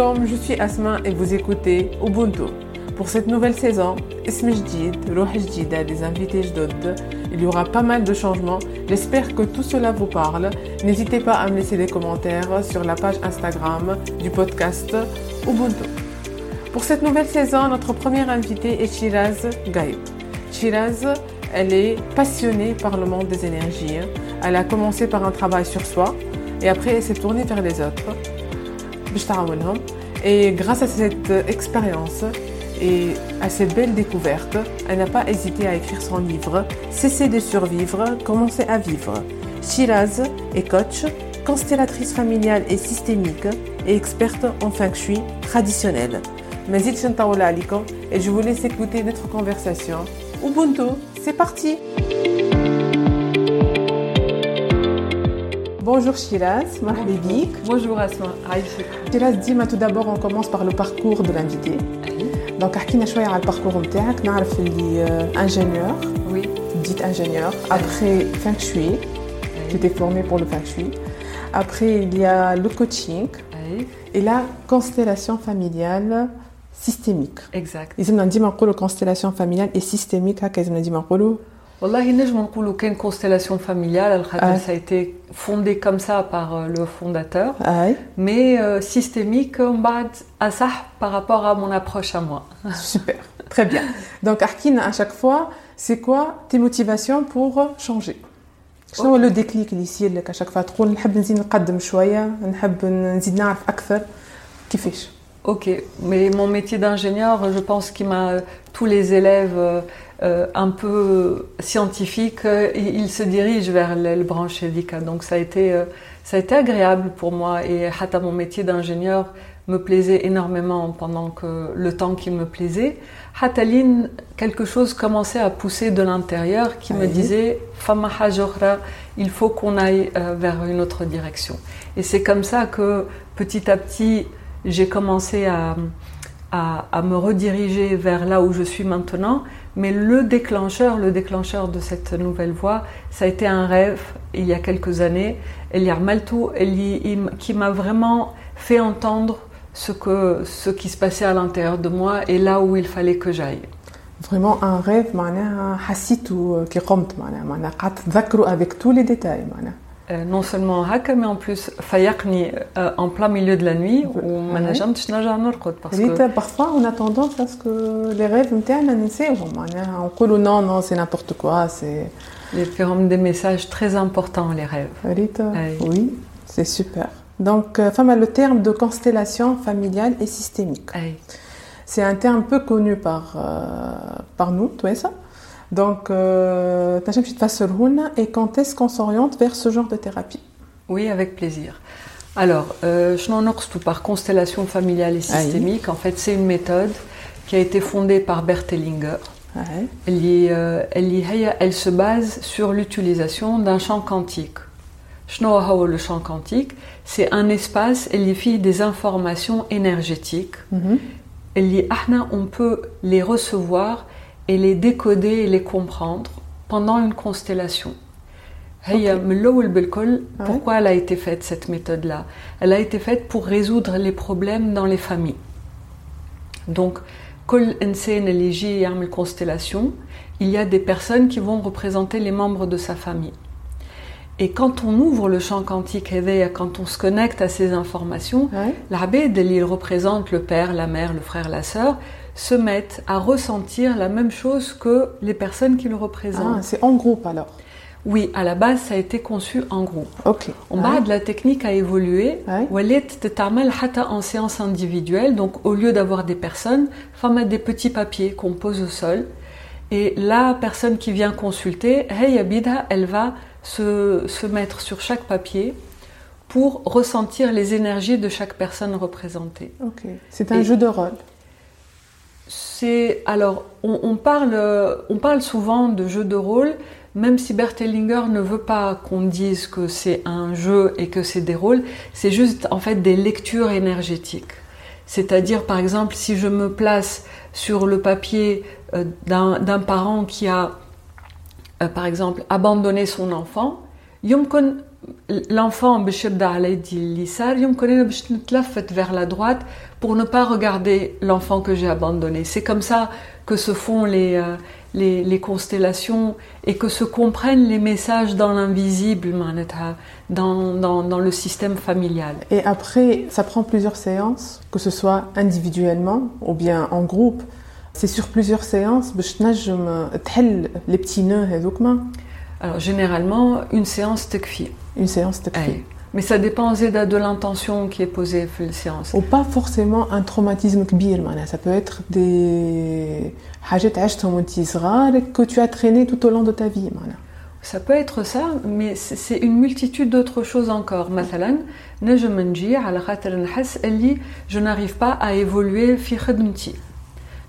Je suis Asma et vous écoutez Ubuntu. Pour cette nouvelle saison, des invités jdod, il y aura pas mal de changements. J'espère que tout cela vous parle. N'hésitez pas à me laisser des commentaires sur la page Instagram du podcast Ubuntu. Pour cette nouvelle saison, notre première invitée est Shiraz Gaïb. Shiraz, elle est passionnée par le monde des énergies. Elle a commencé par un travail sur soi et après elle s'est tournée vers les autres. Et grâce à cette expérience et à ces belles découvertes, elle n'a pas hésité à écrire son livre Cesser de survivre, commencer à vivre. Shiraz est coach, constellatrice familiale et systémique et experte en feng shui traditionnel. Mazid et je vous laisse écouter notre conversation. Ubuntu, c'est parti! Bonjour Shiraz, Marhaba Bonjour Asma, Shiraz, dis-moi tout d'abord, on commence par le parcours de l'invité. Donc, احكينا شوية على الباركور نتاعك نعرف اللي ingénieur oui dit ingénieur après feng shui tu t'es formé pour le feng shui après il y a le coaching et la constellation familiale systémique exact لازمنا ديما نقولوا constellation familiale et systémique هكا لازمنا ديما نقولوا والله نجم نقولوا كان constellation familiale ça a été fondé comme ça par euh, le fondateur mais euh, systémique بعد أصح par rapport à mon approche à moi super très bien donc Arkina à chaque fois c'est quoi tes motivations pour changer شنو le déclic اللي يصير لك à chaque fois تقول نحب نزيد نقدم شويه نحب نزيد نعرف اكثر كيفاش Ok, mais mon métier d'ingénieur, je pense qu'il m'a tous les élèves euh, euh, un peu scientifiques, euh, ils se dirigent vers le branche. Donc ça a été ça a été agréable pour moi et hata mon métier d'ingénieur me plaisait énormément pendant que le temps qui me plaisait. Hataline, quelque chose commençait à pousser de l'intérieur qui me disait Fama il faut qu'on aille vers une autre direction. Et c'est comme ça que petit à petit j'ai commencé à, à, me rediriger vers là où je suis maintenant. Mais le déclencheur, le déclencheur de cette nouvelle voie, ça a été un rêve il y a quelques années. A Maltou qui m'a vraiment fait entendre ce, que, ce qui se passait à l'intérieur de moi et là où il fallait que j'aille. Vraiment un rêve, qui avec tous les détails. Euh, non seulement haka, mais en plus fayakni euh, en plein milieu de la nuit ou manajam tchnaja norkot parfois on a tendance à ce que les rêves m'tana on coule non non c'est n'importe quoi c'est les formes des messages très importants les rêves. Oui c'est super. Donc euh, femme le terme de constellation familiale et systémique. C'est un terme peu connu par euh, par nous tout ça? Donc, euh, et quand est-ce qu'on s'oriente vers ce genre de thérapie? Oui, avec plaisir. Alors, euh, je par constellation familiale et systémique. En fait, c'est une méthode qui a été fondée par Bert Hellinger. Elle, euh, elle, elle, se base sur l'utilisation d'un champ quantique. Le champ quantique, c'est un espace, elle y des informations énergétiques. Mm -hmm. on peut les recevoir et les décoder et les comprendre pendant une constellation. Pourquoi elle a été faite cette méthode-là? Elle a été faite pour résoudre les problèmes dans les familles. Donc, constellation, il y a des personnes qui vont représenter les membres de sa famille. Et quand on ouvre le champ quantique quand on se connecte à ces informations, l'abbé, il représente le père, la mère, le frère, la sœur, se mettent à ressentir la même chose que les personnes qui le représentent. Ah, c'est en groupe alors oui, à la base, ça a été conçu en groupe. Ok. On bas, de la technique a évolué. Wallet en séance individuelle. Donc, au lieu d'avoir des personnes, faut mettre des petits papiers qu'on pose au sol. Et la personne qui vient consulter, elle va se, se mettre sur chaque papier pour ressentir les énergies de chaque personne représentée. Ok. C'est un jeu de rôle alors on, parle on parle souvent de jeu de rôle même si Bert Hellinger ne veut pas qu'on dise que c'est un jeu et que c'est des rôles, c'est juste en fait des lectures énergétiques. C'est-à-dire par exemple si je me place sur le papier euh, d'un parent qui a euh, par exemple abandonné son enfant, يمكن l'enfant باش يبدا على يدي اليسار يمكن انا باش نتلفت vers la droite pour ne pas regarder l'enfant que j'ai abandonné c'est comme ça que se font les euh, les, les constellations et que se comprennent les messages dans l'invisible معناتها dans, dans, dans le système familial Et après, ça prend plusieurs séances, que ce soit individuellement ou bien en groupe. C'est sur plusieurs séances باش تنجم تحل les petits nœuds هذوك ما. alors généralement, une séance tekfi. Une séance tekfi. Mais ça dépend de l'intention qui est posée dans la séance. Ou pas forcément un traumatisme kbir, ça peut être des que tu as traîné tout au long de ta vie. Ça peut être ça, mais c'est une multitude d'autres choses encore. Mathalan, je n'arrive pas à évoluer fi.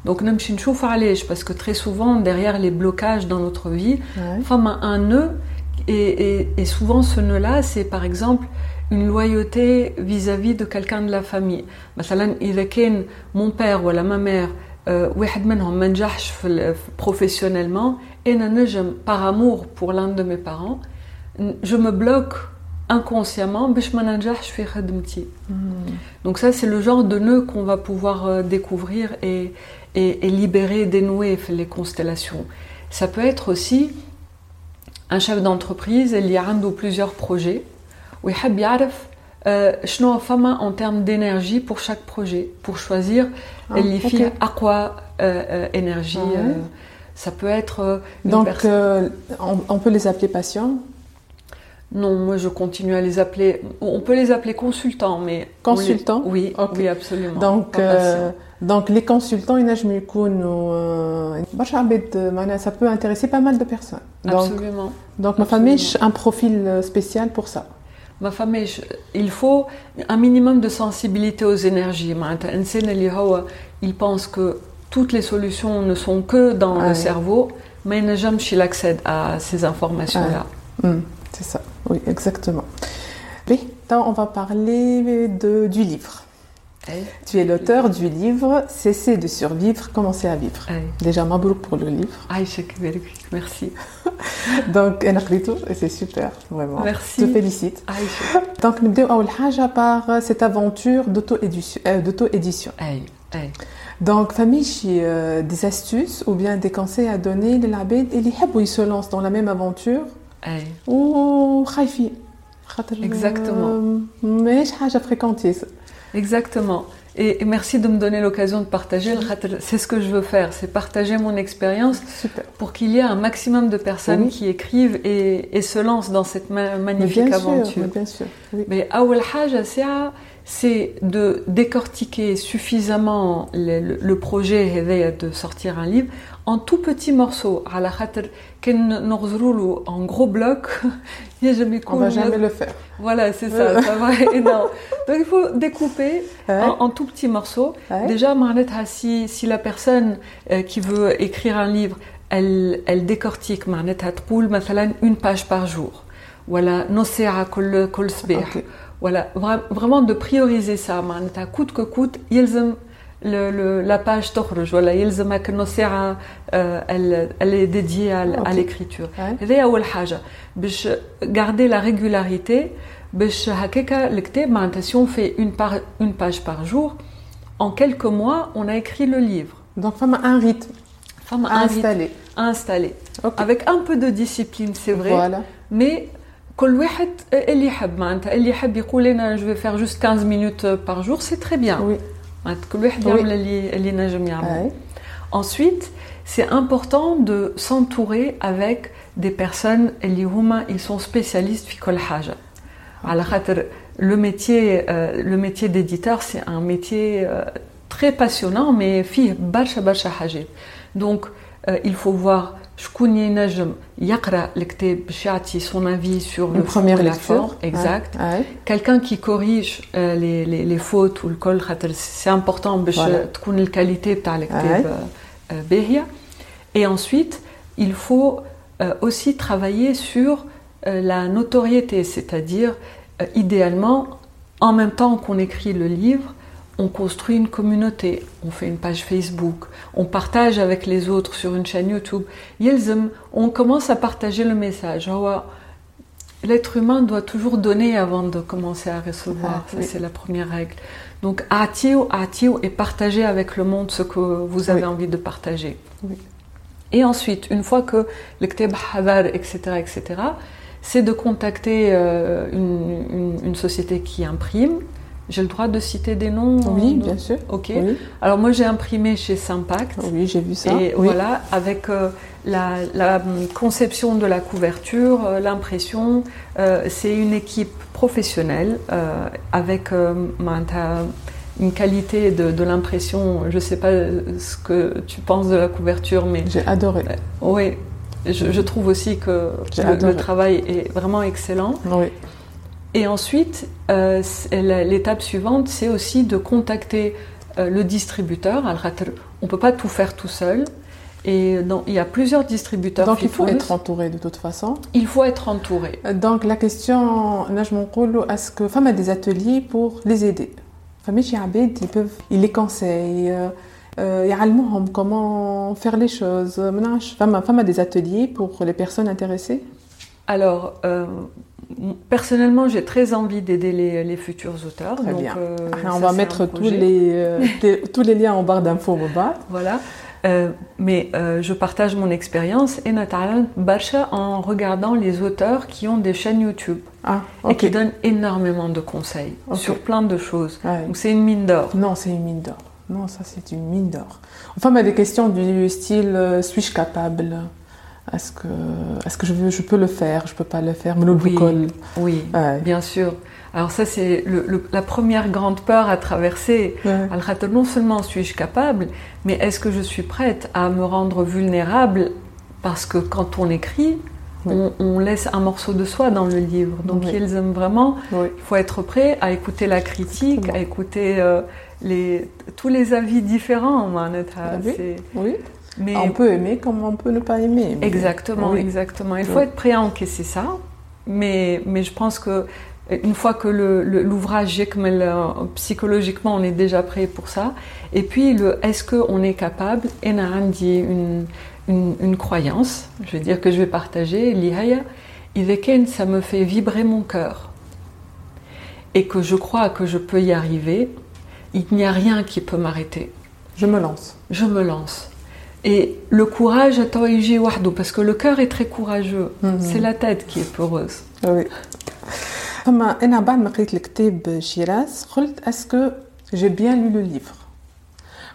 Donc نمشي نشوف علاش parce que très souvent derrière les blocages dans notre vie, Ouais. femme a un nœud et, et- et souvent ce nœud-là c'est par exemple une loyauté vis-à-vis de quelqu'un de la famille. مثلا إذا كان mon père ولا ma mère euh, واحد منهم ما نجحش في ال- في- professionnellement أنا نجم par amour pour l'un de mes parents n- je me bloque inconsciemment باش ما ننجحش في خدمتي. Donc ça, c'est le genre de nœud qu'on va pouvoir euh, découvrir et, et, et libérer, dénouer fait les constellations. Ça peut être aussi un chef d'entreprise اللي عنده plusieurs projets ويحب يعرف آه، شنو فما en termes d'énergie pour chaque projet pour choisir Ah, اللي ok. فيه أقوى آه، آه، énergie. Ah ouais. euh, ça peut être euh, une Donc personne- euh, on, on peut les appeler patients. Non, moi je continue à les appeler. On peut les appeler consultants, mais consultants. Oui, okay. absolument. Donc, euh, donc les consultants, euh, euh, ça peut intéresser pas mal de personnes. Donc, absolument. Donc ma famille a un profil euh, spécial pour ça. Ma famille, il faut un minimum de sensibilité aux énergies. Il pense que toutes les solutions ne sont que dans ah le cerveau, mais il n'a jamais l'accès à ces informations-là. Ah hmm, c'est ça. Oui, exactement. Oui, donc on va parler de, du livre. Tu es l'auteur du livre Cesser de survivre, commencer à vivre. Hey. Déjà, Mabrouk pour le livre. merci. Donc, c'est super, vraiment. Merci. Je te félicite. Donc, nous avons par cette aventure d'auto-édition. Euh, donc, famille, j'ai euh, des astuces ou bien des conseils à donner les labels et les qui se lancent dans la même aventure. Ou وخايفين خاطر Exactement. euh, ماهيش حاجة fréquentée Exactement. Et, et merci de me donner l'occasion de partager. le khater, C'est ce que je veux faire, c'est partager mon expérience Super. pour qu'il y ait un maximum de personnes Oui. qui écrivent et, et se lancent dans cette ma- Mais magnifique bien aventure. sûr, mais bien sûr. Oui. Mais أول حاجة ساعة c'est de décortiquer suffisamment le, le, le projet de sortir un livre en tout petits morceaux. À la en gros bloc, on va jamais le faire. Voilà, c'est ça, ça va énorme. Donc il faut découper en, tout petits morceaux. Déjà, ah, si, si la personne euh, qui veut écrire un livre, elle, elle décortique, une page par jour. Voilà, nos à كل كل صباح Ok. voilà vra- vraiment de prioriser ça معناتها coûte que coûte يلزم le, le, la page تخرج ولا يلزمك نص ساعة euh, elle, elle est dédiée à, l- à Ok. l'écriture Ouais. هذه أول حاجة باش garder la régularité باش هكاكا الكتاب معناتها si on fait une, par, une page par jour en quelques mois on a écrit le livre Donc, femme a un rythme Femme à un rythme installer. à installer Ok. avec un peu de discipline c'est vrai Voilà. mais كل واحد اللي يحب معناتها اللي يحب يقول انا je vais faire juste 15 minutes par jour c'est très bien Oui. معناتها كل واحد Oui. يعمل اللي اللي نجم يعمل Ouais. Ensuite, c'est important de s'entourer avec des personnes اللي هما ils sont spécialistes في كل حاجة. على خاطر le métier euh, le métier d'éditeur c'est un métier euh, très passionnant mais فيه برشا برشا حاجات. Donc euh, il faut voir شكون ينجم يقرا الكتاب باش يعطي son avis sur le Une fond première et la lecture. forme. Exact. Ouais. quelqu'un qui corrige euh, les, les, les fautes ou le col خاطر c'est important باش Voilà. تكون الكاليتي بتاع الكتاب Ouais. euh, euh, باهية. Et ensuite, il faut euh, aussi travailler sur euh, la notoriété, c'est-à-dire euh, idéalement, en même temps qu'on écrit le livre, on construit une communauté, on fait une page Facebook, on partage avec les autres sur une chaîne YouTube. on commence à partager le message. Ah L'être humain doit toujours donner avant de commencer à recevoir. Ah, c'est la première règle. Donc, atio, atio, et partagez avec le monde ce que vous avez envie de partager. Et ensuite, une fois que le kteb etc., etc., c'est de contacter euh, une, société qui imprime, j'ai le droit de citer des noms Oui, bien sûr. Ok. Oui, Alors moi, j'ai imprimé chez Sympact. oui j'ai vu ça. Et oui. voilà, avec euh, la, la, hum, conception de la couverture, euh, l'impression, euh, c'est une équipe professionnelle avec une qualité de, de l'impression. Je ne sais pas ce que tu penses de la couverture, mais J'ai adoré. oui, je, je trouve aussi que le, le travail est vraiment excellent. Oui. Et ensuite, euh, l'étape suivante, c'est aussi de contacter euh, le distributeur. On ne peut pas tout faire tout seul. Et non, il y a plusieurs distributeurs. Donc il faut être entouré de toute façon. Il faut être entouré. Euh, donc la question, est-ce que femme a des ateliers pour les aider ils peuvent, ils les conseillent, ils comment faire les choses. Femme a des ateliers pour les personnes intéressées alors, euh, personnellement, j'ai très envie d'aider les, les futurs auteurs. Très donc, bien. euh, Ah, on va mettre tous les, euh, tous les liens en barre d'infos au bas. Voilà. Mais je partage mon expérience et Nathalie Bacha en regardant les auteurs qui ont des chaînes YouTube Ah, et qui donnent énormément de conseils sur plein de choses. Ouais. Donc c'est une mine d'or. Non, c'est une mine d'or. Non, ça c'est une mine d'or. Enfin, mais des questions du style suis-je capable? Est-ce que, est-ce que je, veux, je peux le faire Je peux pas le faire Mais le Oui. Oui, Ouais. bien sûr. Alors ça c'est le- le- la première grande peur à traverser. Ouais. Al-Khater, non seulement suis-je capable, mais est-ce que je suis prête à me rendre vulnérable? Parce que quand on écrit, Oui. on, on laisse un morceau de soi dans le livre. Donc Oui. ils aiment vraiment. Oui. Il faut être prêt à écouter la critique, Exactement. à écouter euh, les, tous les avis différents. Ah oui. C'est- Oui. Mais On peut aimer comme on peut ne pas aimer. mais- Exactement, Oui. exactement. Il Oui. faut être prêt à encaisser ça, mais, mais je pense que une fois que l'ouvrage est comme elle, euh, psychologiquement on est déjà prêt pour ça. Et puis le est-ce qu'on est capable Et une, une, une croyance, je vais dire que je vais partager. Lihaya, Iveken, ça me fait vibrer mon cœur et que je crois que je peux y arriver. Il n'y a rien qui peut m'arrêter Je me lance. je me lance. Et le courage, attends, il gît wahdo, parce que le cœur est très courageux. Mhm. C'est la tête qui est peureuse. Oui. فما انا بعد ما قريت الكتاب شيراز قلت اسكو جي بيان lu le livre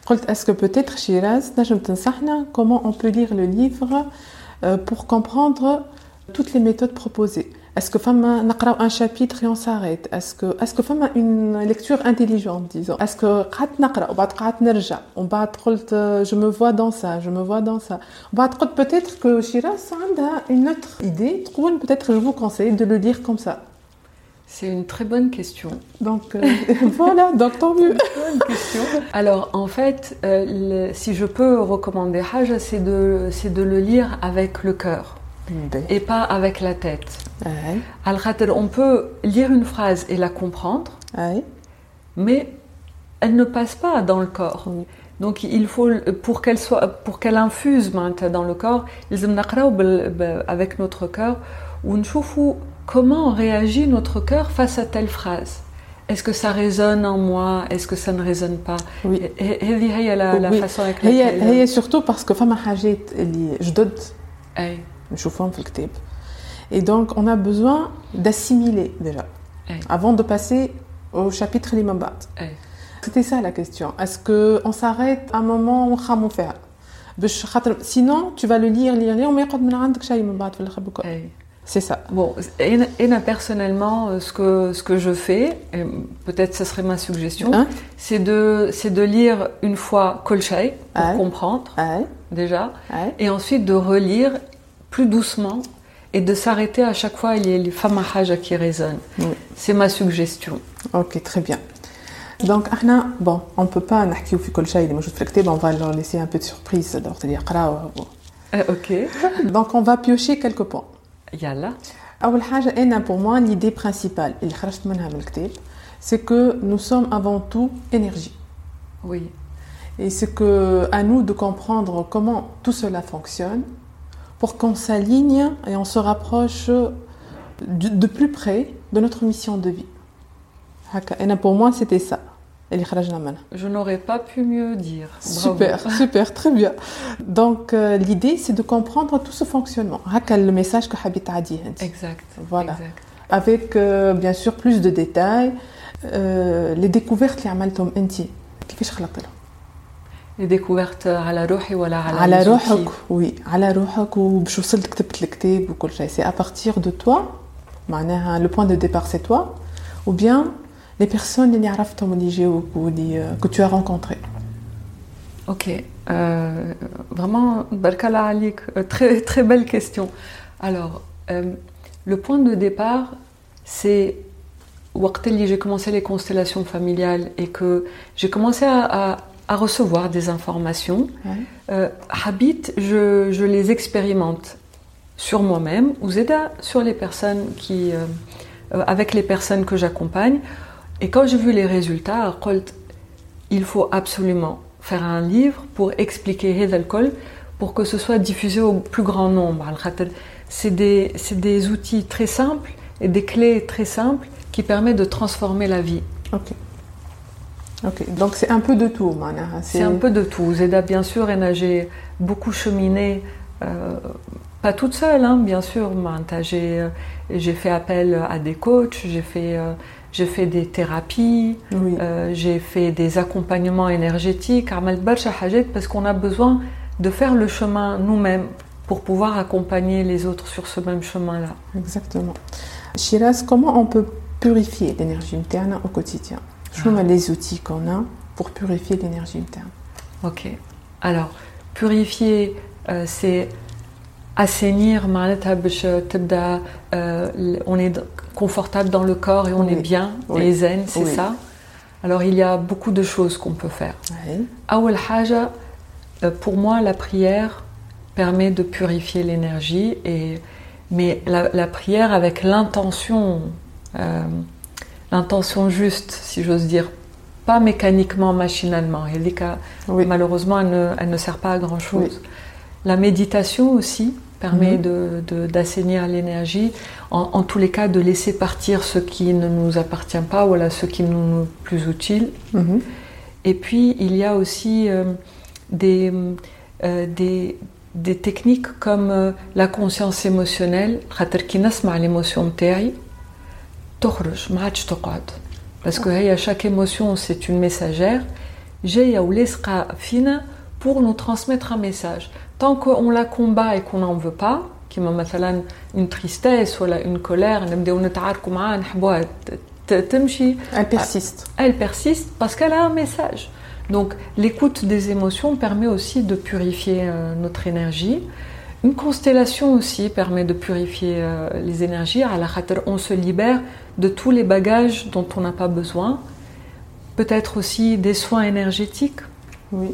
قلت اسكو peut-être شيراز نجم تنصحنا comment on peut lire le livre euh, pour comprendre toutes les méthodes proposées est-ce que فما نقراو un chapitre et on s'arrête est-ce que est-ce que فما une lecture intelligente disons est-ce que قعدت نقرا وبعد قعدت نرجع ومن بعد قلت euh, je me vois dans ça je me vois dans ça وبعد قلت peut-être que شيراز عندها une autre idée تقول peut-être je vous conseille de le lire comme ça C'est une très bonne question. Donc euh, voilà, donc tant mieux. Bonne question. Alors, en fait, euh, le- si je peux recommander Haja, c'est de, c'est de le lire avec le cœur et pas avec la tête. On peut lire une phrase et la comprendre, mais elle ne passe pas dans le corps. Donc il faut pour qu'elle soit pour qu'elle infuse dans le corps, avec notre cœur ou comment réagit notre cœur face à telle phrase? Est-ce que ça résonne en moi? Est-ce que ça ne résonne pas? Oui. la, la façon avec laquelle... Euh, surtout parce que femme je donne جدد أي. نشوفهم في الكتاب et donc on a besoin d'assimiler déjà أي. avant de passer au chapitre اللي من بعد أي. c'était ça la question est-ce que on s'arrête à un moment ونخمو فيها باش خاطر sinon tu vas le lire lire lire وما يقعد من عندك شيء من بعد في الاخر بكل أي. c'est ça Bon, et, et là, personnellement, euh, ce que, ce que je fais, et peut-être ce serait ma suggestion, Hein c'est de, c'est de lire une fois Kolchay pour Ouais. comprendre ouais, déjà, ouais. et ensuite de relire plus doucement et de s'arrêter à chaque fois les, les femmes qui résonnent. Oui. C'est ma suggestion. Ok, très bien. Donc, احنا bon, on peut pas نحكيو في كل شيء اللي موجود في الكتاب, on va leur laisser un peu de surprise, donc c'est-à-dire قراو. Euh, ok. Donc, on va piocher quelques points. Yalla. أول حاجة أنا pour moi l'idée principale اللي خرجت منها من الكتاب c'est que nous sommes avant tout énergie. Oui. Et c'est que à nous de comprendre comment tout cela fonctionne pour qu'on s'aligne et on se rapproche de, de plus près de notre mission de vie. هكا. Et pour moi, c'était ça. اللي خرجنا منها. Je n'aurais pas pu mieux dire. Bravo. Super, super, très bien. Donc euh, l'idée c'est de comprendre tout ce fonctionnement. هكا le message que حبيت تعديه انت. Exact. Voilà. exact. Avec euh, bien sûr plus de détails. Euh, les découvertes اللي عملتهم انت كيفاش خلقت لهم؟ Les découvertes على روحي ولا على على les outils. روحك وي على روحك وباش وصلت كتبت الكتاب وكل شيء سي à partir de toi معناها le point de départ c'est toi ou bien les personnes اللي عرفتهم اللي جاوك واللي que tu as rencontrés Ok. Euh, vraiment, Barkala Alik, euh, très, très belle question. Alors, euh, le point de départ, c'est Waqteli, j'ai commencé les constellations familiales et que j'ai commencé à, à- à recevoir des informations. Euh, Habit, je, les expérimente sur moi-même, ou Zeda, sur les personnes qui, euh, euh, avec les personnes que j'accompagne. Et quand j'ai vu les résultats, il faut absolument faire un livre pour expliquer Hedalkol, pour que ce soit diffusé au plus grand nombre. C'est des, outils très simples et des clés très simples qui permettent de transformer la vie. Donc c'est un peu de tout, Mana. C'est un peu de tout. Zeda, bien sûr, et j'ai beaucoup cheminé, euh, pas toute seule, hein, bien sûr. J'ai, euh, j'ai fait appel à des coachs, j'ai fait, euh, des thérapies, j'ai fait des accompagnements énergétiques, parce qu'on a besoin de faire le chemin nous-mêmes pour pouvoir accompagner les autres sur ce même chemin-là. Exactement. Shiraz, comment on peut purifier l'énergie interne au quotidien? toujours les outils qu'on a pour purifier l'énergie interne. Ok. Alors, purifier, euh, c'est assainir, euh, euh, on est confortable dans le corps et on est bien, oui. et zen, c'est ça? Alors, il y a beaucoup de choses qu'on peut faire. Awal Haja, pour moi, la prière permet de purifier l'énergie, et, mais la, prière avec l'intention l'intention juste, si j'ose dire, pas mécaniquement, machinalement. Et les malheureusement, elle ne, elle ne, sert pas à grand-chose. La méditation aussi permet mhm. d'assainir l'énergie, en, en, tous les cas de laisser partir ce qui ne nous appartient pas, voilà, ce qui nous est plus utile. Mhm. Et puis, il y a aussi euh, des, euh, des, des, techniques comme euh, la conscience émotionnelle, l'émotion تخرج ما عادش تقعد. Parce que هي chaque émotion c'est une messagère جاية ولازقة فينا pour nous transmettre un message. Tant qu'on la combat et qu'on n'en veut pas, كيما مثلا une tristesse ولا une colère نبداو نتعاركوا معاها نحبوها ت- ت- تمشي Elle persiste. elle persiste parce qu'elle a un message. Donc l'écoute des émotions permet aussi de purifier euh, notre énergie. Une constellation aussi permet de purifier euh, les énergies. on se libère de tous les bagages dont on n'a pas besoin. Peut-être aussi des soins énergétiques. Oui.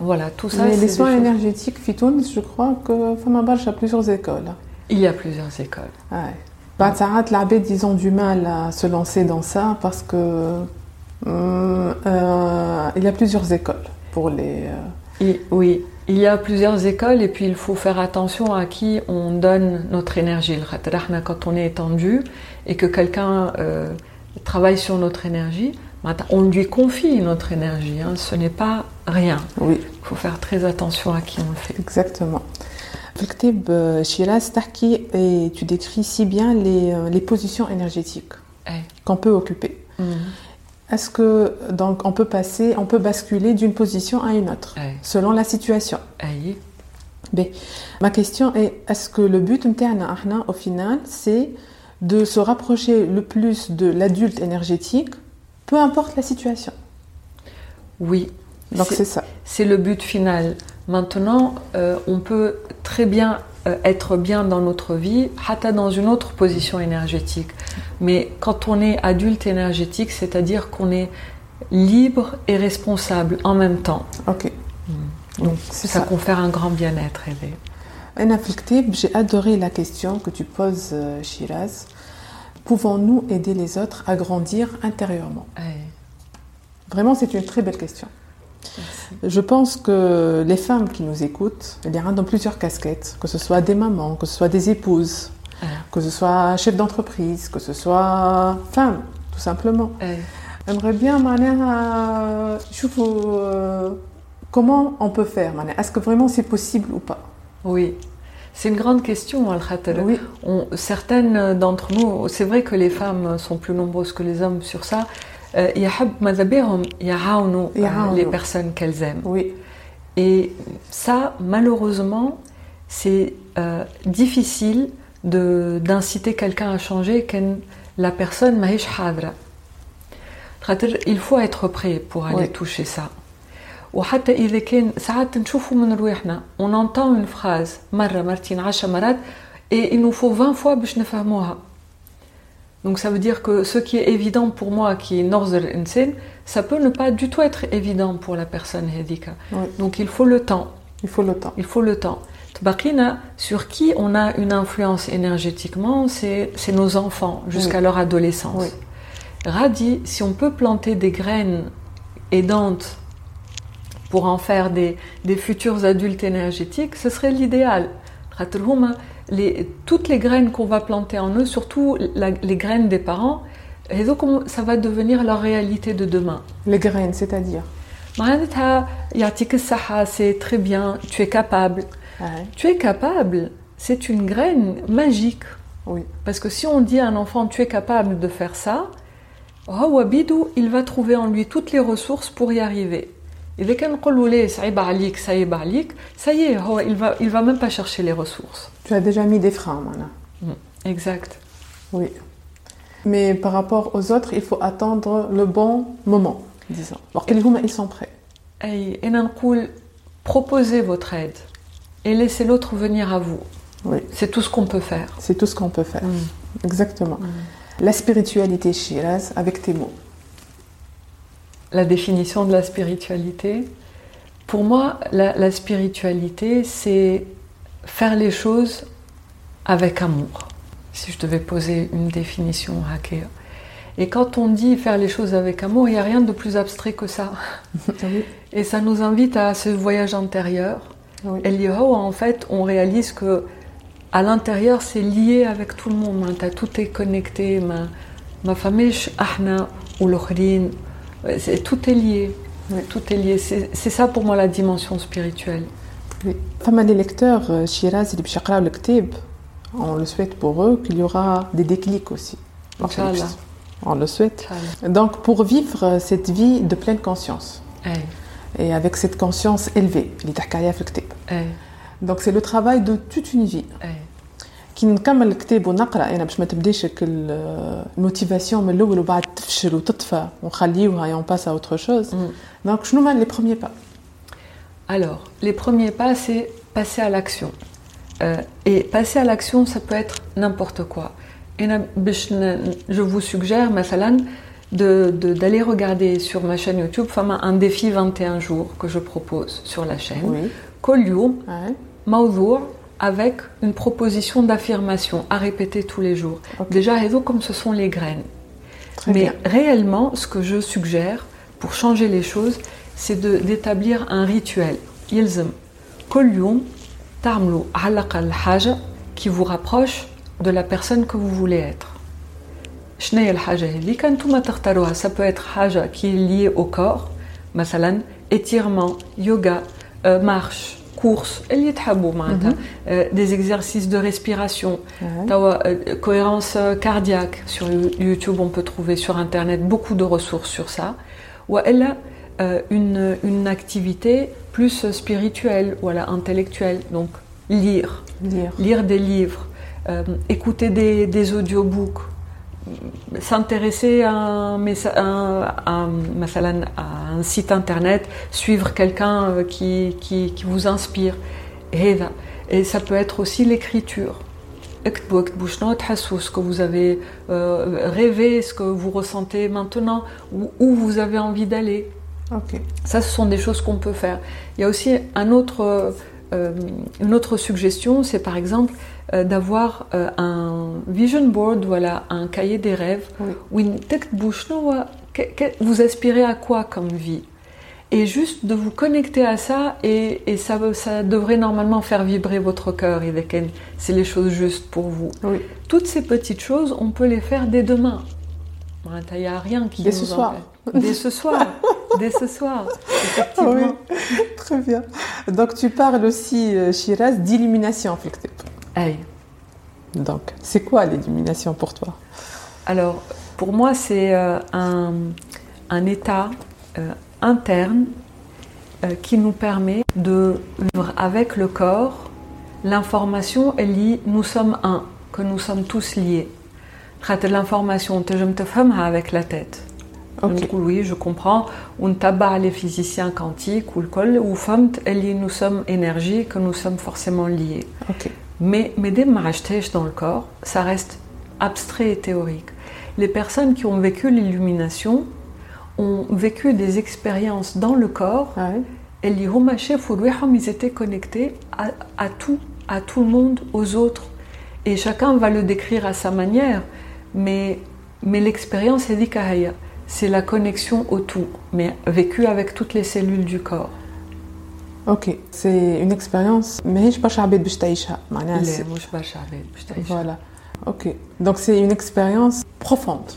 Voilà, tout ça. Les soins énergétiques, Fitoun, je crois que Famabarch a plusieurs écoles. Il y a plusieurs écoles. Ouais. Bah, l'abed, ils ont du mal à se lancer dans ça parce que hum, euh, il y a plusieurs écoles pour les. Euh, oui, il y a plusieurs écoles et puis il faut faire attention à qui on donne notre énergie. Le quand on est étendu et que quelqu'un euh, travaille sur notre énergie, on lui confie notre énergie. Hein. Ce n'est pas rien. Oui. Il faut faire très attention à qui on le fait. Exactement. Euh, tu décris si bien les, euh, positions énergétiques eh. qu'on peut occuper. Mm est-ce que donc on peut passer, on peut basculer d'une position à une autre selon la situation. Oui. B. Ma question est est-ce que le but au final c'est de se rapprocher le plus de l'adulte énergétique, peu importe la situation? Oui. Donc c'est ça. C'est le but final. Maintenant, euh, on peut très bien euh, être bien dans notre vie, hata dans une autre position énergétique. Mais quand on est adulte énergétique, c'est-à-dire qu'on est libre et responsable en même temps. Ok. Mmh. Donc ça, ça, confère un grand bien-être élevé. J'ai adoré la question que tu poses, euh, Shiraz. Pouvons-nous aider les autres à grandir intérieurement? Vraiment, c'est une très belle question. Je pense que les femmes qui nous écoutent, elles iront dans plusieurs casquettes, que ce soit des mamans, que ce soit des épouses, ah. que ce soit chef d'entreprise, que ce soit femme, tout simplement. J'aimerais bien, manière. Euh, je vous... Euh, comment on peut faire, Est-ce que vraiment c'est possible ou pas? Oui. C'est une grande question, al oui. Certaines d'entre nous, c'est vrai que les femmes sont plus nombreuses que les hommes sur ça, Il y a les personnes qu'elles aiment. Oui. Et ça, malheureusement, c'est euh, difficile d'inciter quelqu'un à changer quand la personne maïch hadra. Il faut être prêt pour aller toucher ça. وحتى إذا كان ساعات نشوفوا من رواحنا on entend une phrase مرة مرتين عشر مرات et il nous faut 20 fois باش نفهموها donc ça veut dire que ce qui est évident pour moi qui est norzer insen ça peut ne pas du tout être évident pour la personne hédika donc il faut le temps. Il faut le temps. Il faut le temps. Tbakina, sur qui on a une influence énergétiquement, c'est nos enfants jusqu'à leur adolescence. Radi, si on peut planter des graines aidantes pour en faire des, des futurs adultes énergétiques, ce serait l'idéal. Les, toutes les graines qu'on va planter en eux, surtout les graines des parents, et donc ça va devenir leur réalité de demain? Les graines, c'est-à-dire? C'est très bien, tu es capable. Tu es capable, c'est une graine magique. Oui. Parce que si on dit à un enfant tu es capable de faire ça, Bidou, il va trouver en lui toutes les ressources pour y arriver. Et dès qu'on ça y est, il va, il va même pas chercher les ressources. Tu as déjà mis des freins, maintenant. Mm, exact. Oui. Mais par rapport aux autres, il faut attendre le bon moment, disons. Alors, quels ils sont prêts? Et proposez votre aide et laissez l'autre venir à vous. Oui. C'est tout ce qu'on peut faire. C'est tout ce qu'on peut faire. Mm. Exactement. Mm. La spiritualité Shiraz avec tes mots. La définition de la spiritualité. Pour moi, la, spiritualité, c'est faire les choses avec amour. Si je devais poser une définition Hakea. Et quand on dit faire les choses avec amour, il n'y a rien de plus abstrait que ça. Et ça nous invite à ce voyage intérieur oui. en fait, on réalise que à l'intérieur, c'est lié avec tout le monde. Hein. Tout est connecté. Ma, ma famille, ahna ou tout est lié. Tout est lié. C'est ça pour moi la dimension spirituelle. Oui. Femme lecteurs, euh, Shiraz et on le souhaite pour eux qu'il y aura des déclics aussi. On le souhaite. Donc pour vivre cette vie de pleine conscience. Et avec cette conscience élevée, Donc c'est le travail de toute une vie. كي نكمل الكتاب ونقرا انا باش ما تبداش الموتيفاسيون من الاول وبعد تفشل وتطفى ونخليوها et on passe à autre chose. Mm. Donc شنو هما les premiers pas Alors, les premiers pas c'est passer à l'action. Euh, et passer à l'action ça peut être n'importe quoi. Et je vous suggère مثلا d'aller de, regarder sur ma chaîne YouTube un défi 21 jours que je propose sur la chaîne. Oui. avec une proposition d'affirmation à répéter tous les jours. Okay. Déjà, comme ce sont les graines. Mais réellement, ce que je suggère pour changer les choses, c'est d'établir un rituel. Yelzem, kolyum, tarmlu, halakal haja, qui vous rapproche de la personne que vous voulez être. Ça peut être haja qui est lié au corps, masalan, étirement, yoga, euh, marche, course, mhm. euh, des exercices de respiration, euh, cohérence cardiaque. Sur YouTube, on peut trouver sur Internet beaucoup de ressources sur ça. Ou elle a une, une activité plus spirituelle, voilà, intellectuelle. Donc lire, lire, des livres, écouter des, des audiobooks s'intéresser à un, à, un site internet, suivre quelqu'un euh, qui, qui, vous inspire. Et ça peut être aussi l'écriture. Ce que vous avez euh, rêvé, ce que vous ressentez maintenant, où, vous avez envie d'aller. Ça, ce sont des choses qu'on peut faire. Il y a aussi un autre, euh, une autre suggestion, c'est par exemple euh, d'avoir euh, un vision board, voilà, un cahier des rêves, où vous aspirez à quoi comme vie? Et juste de vous connecter à ça et, et ça, ça devrait normalement faire vibrer votre cœur c'est les choses justes pour vous. Oui. Toutes ces petites choses, on peut les faire dès demain. Il n'y a rien qui Dès nous ce soir. Dès ce soir. dès ce soir, effectivement. Oui, très bien. Donc tu parles aussi, euh, Shiraz, d'illumination affectée. Oui. Donc, c'est quoi l'illumination pour toi? Alors, pour moi, c'est euh, un, un, état euh, interne qui nous permet de vivre avec le corps. L'information, elle dit nous sommes un, que nous sommes tous liés. L'information, je me te avec la tête. Oui, je comprends. On tabac les physiciens quantiques ou le col ou femmes, nous sommes énergie, que nous sommes forcément liés. Mais, mais dès que dans le corps, ça reste abstrait et théorique. Les personnes qui ont vécu l'illumination ont vécu des expériences dans le corps. Ah oui. Et les ils étaient connectés à, à tout, à tout le monde, aux autres. Et chacun va le décrire à sa manière. Mais, mais l'expérience est dit c'est la connexion au tout, mais vécue avec toutes les cellules du corps. Ok. C'est une expérience, ماهيش برشا عباد باش تعيشها. معناها Les c'est- mouches vaches avec, je t'ai dit. Voilà. Ok. Donc c'est une expérience profonde.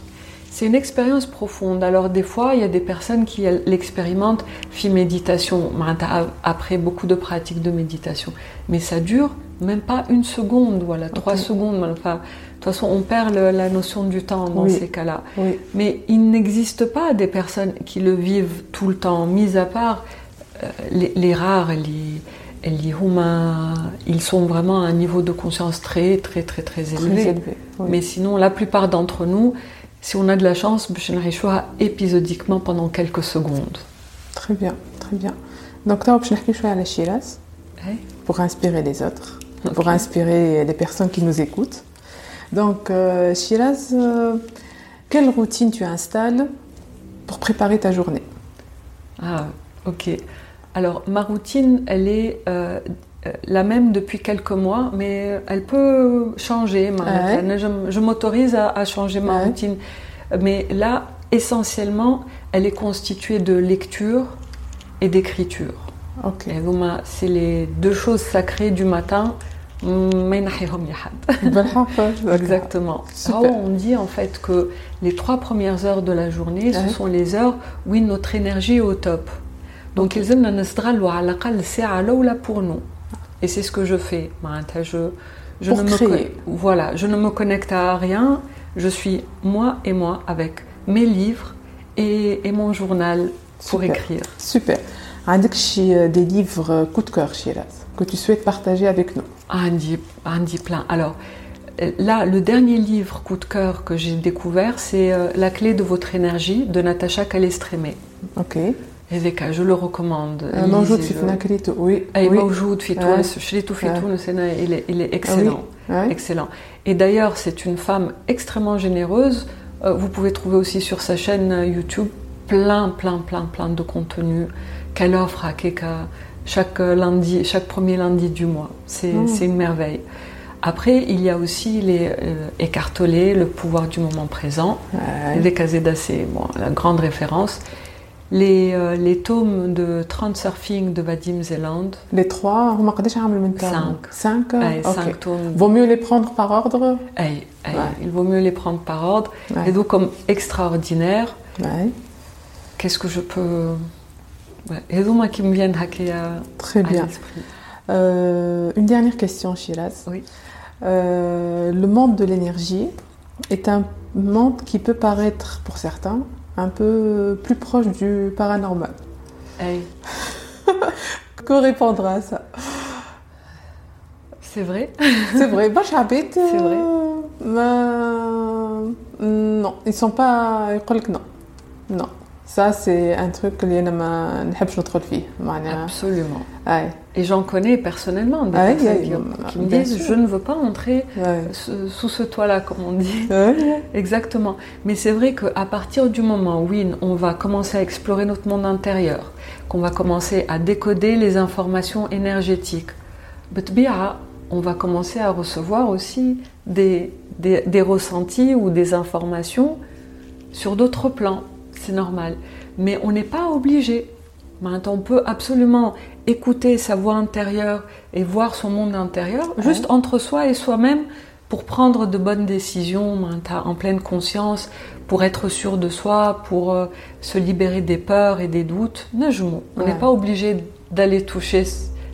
C'est une expérience profonde. Alors des fois, il y a des personnes qui elles, l'expérimentent, fit méditation, معناتها après beaucoup de pratiques de méditation. Mais ça dure même pas une seconde, voilà, trois Ok. secondes. Enfin, de de toute façon, on perd la notion du temps dans ces cas-là. Mais il n'existe pas des personnes qui le vivent tout le temps, mis à part euh, les, rares, les, les humains. Ils sont vraiment à un niveau de conscience très, très, très, très élevé. Mais sinon, la plupart d'entre nous, si on a de la chance, Bouchenrichoua épisodiquement pendant quelques secondes. Très bien, très bien. Donc, là, Bouchenrichoua à la Shiraz, pour inspirer les autres, pour inspirer les personnes qui nous écoutent. Donc, euh, Shiraz, euh, quelle routine tu installes pour préparer ta journée? Ah, ok. Alors, ma routine, elle est euh, euh, la même depuis quelques mois, mais elle peut changer. Ma. Ah je, m'autorise à, changer ma ah routine. Mais là, essentiellement, elle est constituée de lecture et d'écriture. Okay. Et c'est les deux choses sacrées du matin ما ينحيهم لحد. بالحق. Exactement. Super. Alors, on dit en fait que les trois premières heures de la journée, ce Ouais. sont les heures où notre énergie est au top. Donc, ils aiment نستغلوا على الأقل ساعة الأولى pour nous. Et c'est ce que je fais. معناتها Je, je Pour ne me créer. co- voilà, je ne me connecte à rien. Je suis moi et moi avec mes livres et, et mon journal pour Super. écrire. Super. عندك شي des livres euh, coup de cœur, Shiraz, que tu souhaites partager avec nous Andy, Andy plein. Alors euh, là, le dernier livre coup de cœur que j'ai découvert, c'est euh, La clé de votre énergie de Natacha Calestrémé. Ok. Évêque, je le recommande. Un enjeu de Fitnakrito, oui. Ah, Bonjour de il est excellent. Ah excellent. Et d'ailleurs, c'est une femme extrêmement généreuse. Euh, vous pouvez trouver aussi sur sa chaîne YouTube plein, plein, plein, plein de contenu qu'elle offre à Keka chaque euh, lundi, chaque premier lundi du mois. Hmm. C'est une merveille. Après, il y a aussi les euh, le pouvoir du moment présent, ouais. les Casédacées, bon, la grande référence. Les, euh, les tomes de Transurfing de Vadim Zeland. Les trois, on m'a Cinq. Cinq, hein? ouais, okay. cinq tomes. Vaut mieux les prendre par ordre? Ouais, Il vaut mieux les prendre par ordre. Et donc, comme extraordinaire, qu'est-ce que je peux Ouais, les qui me viennent euh, à Très bien. Euh, une dernière question, Shiraz. Oui. Euh, le monde de l'énergie est un monde qui peut paraître, pour certains, un peu plus proche du paranormal. Hey. que répondra à ça? C'est vrai? C'est vrai. Bah, j'habite. C'est vrai. Ben, non, ils sont pas. Ils que non. Non. Ça, c'est un truc que je Absolument. Et j'en connais personnellement des ah ouais, bah, qui, me disent. Je ne veux pas entrer sous ce toit-là, comme on dit. Exactement. Mais c'est vrai qu'à partir du moment où on va commencer à explorer notre monde intérieur, qu'on va commencer à décoder les informations énergétiques, on va commencer à recevoir aussi des, des ressentis ou des informations sur d'autres plans. C'est normal. Mais on n'est pas obligé. Maintenant, on peut absolument écouter sa voix intérieure et voir son monde intérieur, juste entre soi et soi-même, pour prendre de bonnes décisions en pleine conscience, pour être sûr de soi, pour euh, se libérer des peurs et des doutes. On n'est pas obligé d'aller toucher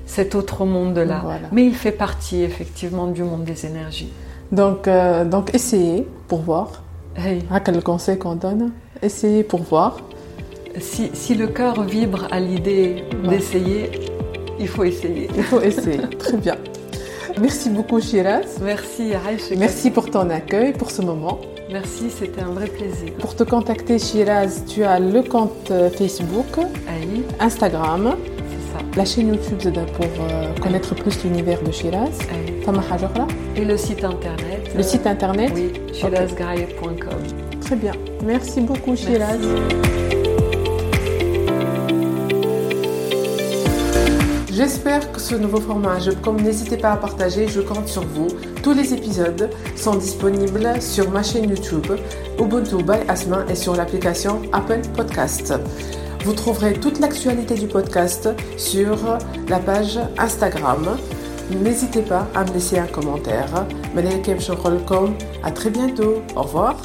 cet autre monde-là, mais il fait partie effectivement du monde des énergies. Donc, euh, donc essayez pour voir. Hey. Ah, quel conseil qu'on donne? Essayez pour voir. Si, si le cœur vibre à l'idée d'essayer, il faut essayer. Il faut essayer. Très bien. Merci beaucoup, Shiraz. Merci, Aïcha. Merci pour ton accueil, pour ce moment. Merci, c'était un vrai plaisir. Pour te contacter, Shiraz, tu as le compte euh, Facebook, Aïe. Instagram, ça. la chaîne YouTube pour euh, connaître plus l'univers de Shiraz. Et le site internet. Le site internet Oui, shirazgraye.com. Très bien. Merci beaucoup, Shiraz. J'espère que ce nouveau format comme n'hésitez pas à partager, je compte sur vous. Tous les épisodes sont disponibles sur ma chaîne YouTube Ubuntu by Asma et sur l'application Apple Podcast. Vous trouverez toute l'actualité du podcast sur la page Instagram. N'hésitez pas à me laisser un commentaire. À très bientôt. Au revoir.